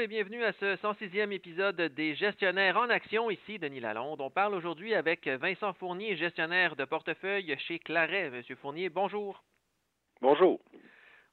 Et bienvenue à ce 106e épisode des gestionnaires en action. Ici Denis Lalonde. On parle aujourd'hui avec Vincent Fournier, gestionnaire de portefeuille chez Claret. Monsieur Fournier, bonjour. Bonjour.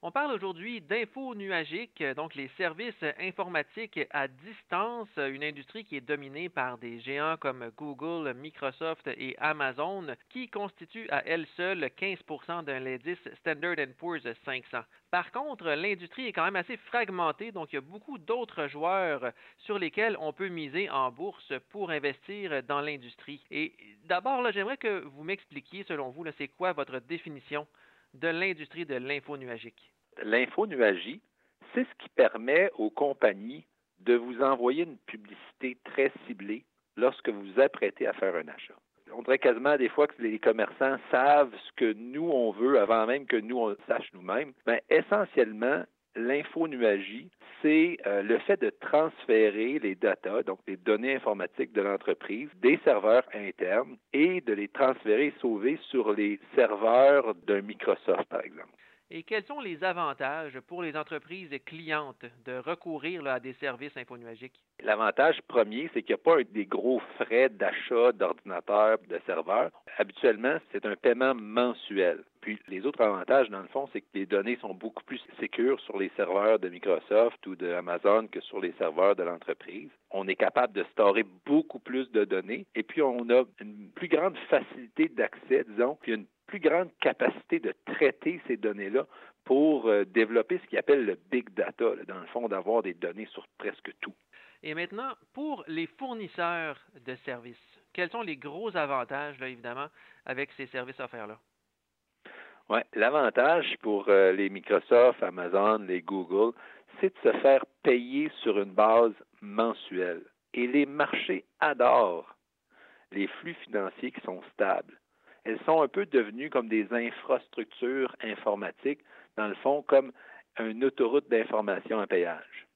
On parle aujourd'hui d'info nuagique, donc les services informatiques à distance, une industrie qui est dominée par des géants comme Google, Microsoft et Amazon, qui constituent à elle seule 15% d'un l'indice Standard Poor's 500. Par contre, l'industrie est quand même assez fragmentée, donc il y a beaucoup d'autres joueurs sur lesquels on peut miser en bourse pour investir dans l'industrie. Et d'abord, j'aimerais que vous m'expliquiez, selon vous, c'est quoi votre définition de l'industrie de l'infonuagique? L'infonuagie, c'est ce qui permet aux compagnies de vous envoyer une publicité très ciblée lorsque vous vous apprêtez à faire un achat. On dirait quasiment des fois que les commerçants savent ce que nous on veut avant même que nous on le sache nous-mêmes. Mais ben, essentiellement, l'infonuagie, c'est euh, le fait de transférer les data, donc les données informatiques de l'entreprise, des serveurs internes et de les transférer et sauver sur les serveurs d'un Microsoft, par exemple. Et quels sont les avantages pour les entreprises clientes de recourir à des services infonuagiques? L'avantage premier, c'est qu'il n'y a pas des gros frais d'achat d'ordinateurs, de serveurs. Habituellement, c'est un paiement mensuel. Puis les autres avantages, dans le fond, c'est que les données sont beaucoup plus sécures sur les serveurs de Microsoft ou de Amazon que sur les serveurs de l'entreprise. On est capable de storer beaucoup plus de données et puis on a une plus grande facilité d'accès, disons, puis une plus grande capacité de traiter ces données-là pour euh, développer ce qu'ils appelle le big data, dans le fond, d'avoir des données sur presque tout. Et maintenant, pour les fournisseurs de services, quels sont les gros avantages, là, évidemment, avec ces services offerts-là? Oui, l'avantage pour euh, les Microsoft, Amazon, les Google, c'est de se faire payer sur une base mensuelle. Et les marchés adorent les flux financiers qui sont stables elles sont un peu devenues comme des infrastructures informatiques, dans le fond, comme une autoroute d'information à péage.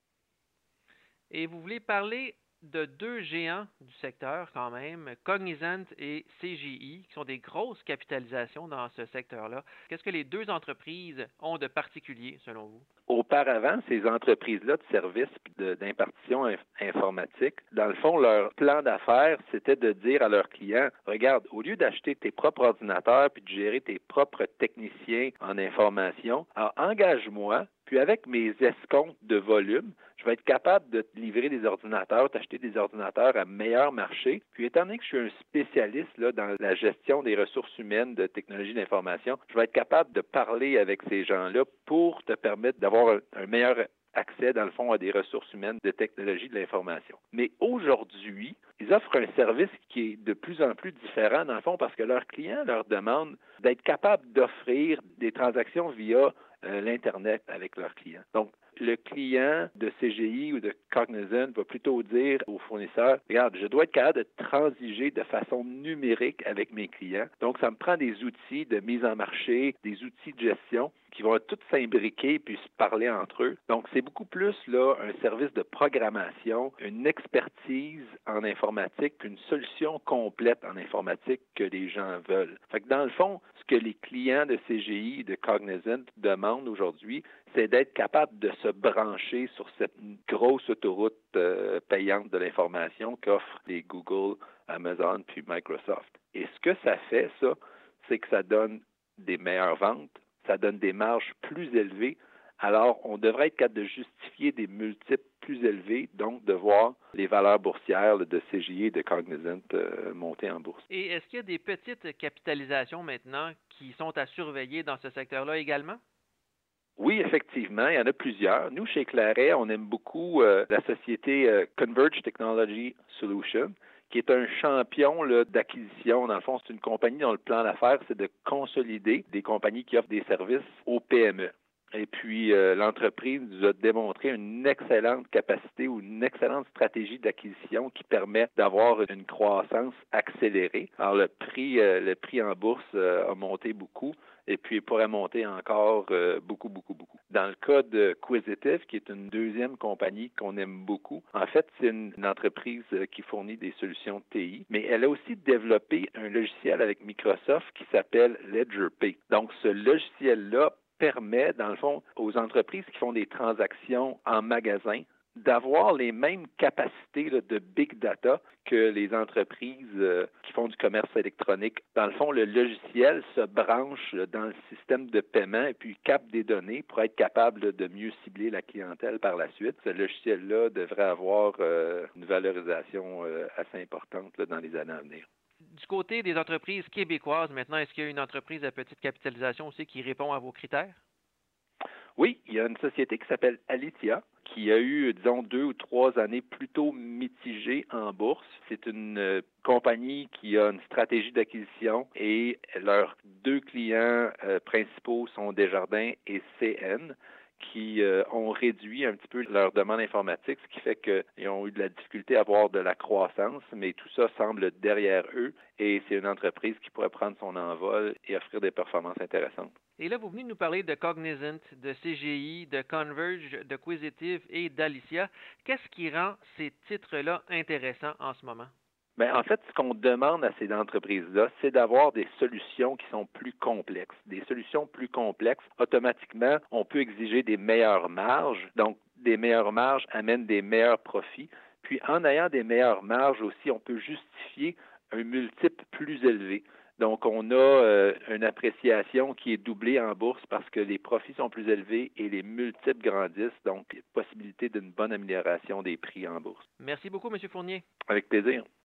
Et vous voulez parler de deux géants du secteur quand même, Cognizant et CGI, qui sont des grosses capitalisations dans ce secteur-là. Qu'est-ce que les deux entreprises ont de particulier selon vous? Auparavant, ces entreprises-là de services d'impartition informatique, dans le fond, leur plan d'affaires, c'était de dire à leurs clients, regarde, au lieu d'acheter tes propres ordinateurs puis de gérer tes propres techniciens en information, alors engage-moi puis avec mes escomptes de volume, je vais être capable de te livrer des ordinateurs, t'acheter des ordinateurs à meilleur marché. Puis étant donné que je suis un spécialiste là, dans la gestion des ressources humaines de technologie d'information, je vais être capable de parler avec ces gens-là pour te permettre d'avoir un, meilleur accès, dans le fond, à des ressources humaines de technologie de l'information. Mais aujourd'hui, ils offrent un service qui est de plus en plus différent, dans le fond, parce que leurs clients leur demandent d'être capables d'offrir des transactions via euh, l'Internet avec leurs clients. Donc, le client de CGI ou de Cognizant va plutôt dire au fournisseur, regarde, je dois être capable de transiger de façon numérique avec mes clients. Donc, ça me prend des outils de mise en marché, des outils de gestion qui vont tous s'imbriquer puis se parler entre eux. Donc, c'est beaucoup plus là un service de programmation, une expertise en informatique, une solution complète en informatique que les gens veulent. Fait que dans le fond, ce que les clients de CGI et de Cognizant demandent aujourd'hui, c'est d'être capable de se brancher sur cette grosse autoroute euh, payante de l'information qu'offrent les Google, Amazon puis Microsoft. Et ce que ça fait, ça, c'est que ça donne des meilleures ventes, ça donne des marges plus élevées. Alors, on devrait être capable de justifier des multiples plus élevés, donc de voir les valeurs boursières de CGI et de Cognizant euh, monter en bourse. Et est-ce qu'il y a des petites capitalisations maintenant qui sont à surveiller dans ce secteur-là également? Oui, effectivement, il y en a plusieurs. Nous, chez Claret, on aime beaucoup euh, la société euh, Converge Technology Solutions qui est un champion d'acquisition. Dans le fond, c'est une compagnie dont le plan d'affaires, c'est de consolider des compagnies qui offrent des services aux PME. Et puis, euh, l'entreprise a démontré une excellente capacité ou une excellente stratégie d'acquisition qui permet d'avoir une croissance accélérée. Alors, le prix, le prix en bourse a monté beaucoup et puis il pourrait monter encore euh, beaucoup, beaucoup, beaucoup. Dans le cas de Quisitive, qui est une deuxième compagnie qu'on aime beaucoup, en fait, c'est une, entreprise euh, qui fournit des solutions TI, mais elle a aussi développé un logiciel avec Microsoft qui s'appelle LedgerPay. Donc, ce logiciel-là permet, dans le fond, aux entreprises qui font des transactions en magasin d'avoir les mêmes capacités de big data que les entreprises euh, qui font du commerce électronique. Dans le fond, le logiciel se branche dans le système de paiement et puis capte des données pour être capable de mieux cibler la clientèle par la suite. Ce logiciel-là devrait avoir euh, une valorisation euh, assez importante dans les années à venir du côté des entreprises québécoises, maintenant, est-ce qu'il y a une entreprise à petite capitalisation aussi qui répond à vos critères? Oui, il y a une société qui s'appelle Alitia, qui a eu, disons, deux ou trois années plutôt mitigées en bourse. C'est une euh, compagnie qui a une stratégie d'acquisition et leurs deux clients euh, principaux sont Desjardins et CN qui euh, ont réduit un petit peu leur demande informatique, ce qui fait qu'ils ont eu de la difficulté à avoir de la croissance, mais tout ça semble derrière eux et c'est une entreprise qui pourrait prendre son envol et offrir des performances intéressantes. Et là, vous venez nous parler de Cognizant, de CGI, de Converge, de Quisitive et d'Alicia. Qu'est-ce qui rend ces titres-là intéressants en ce moment? Bien, en fait, ce qu'on demande à ces entreprises-là, c'est d'avoir des solutions qui sont plus complexes. Des solutions plus complexes, automatiquement, on peut exiger des meilleures marges. Donc, des meilleures marges amènent des meilleurs profits. Puis, en ayant des meilleures marges aussi, on peut justifier un multiple plus élevé. Donc, on a euh, une appréciation qui est doublée en bourse parce que les profits sont plus élevés et les multiples grandissent. Donc, possibilité d'une bonne amélioration des prix en bourse. Merci beaucoup, M. Fournier. Avec plaisir.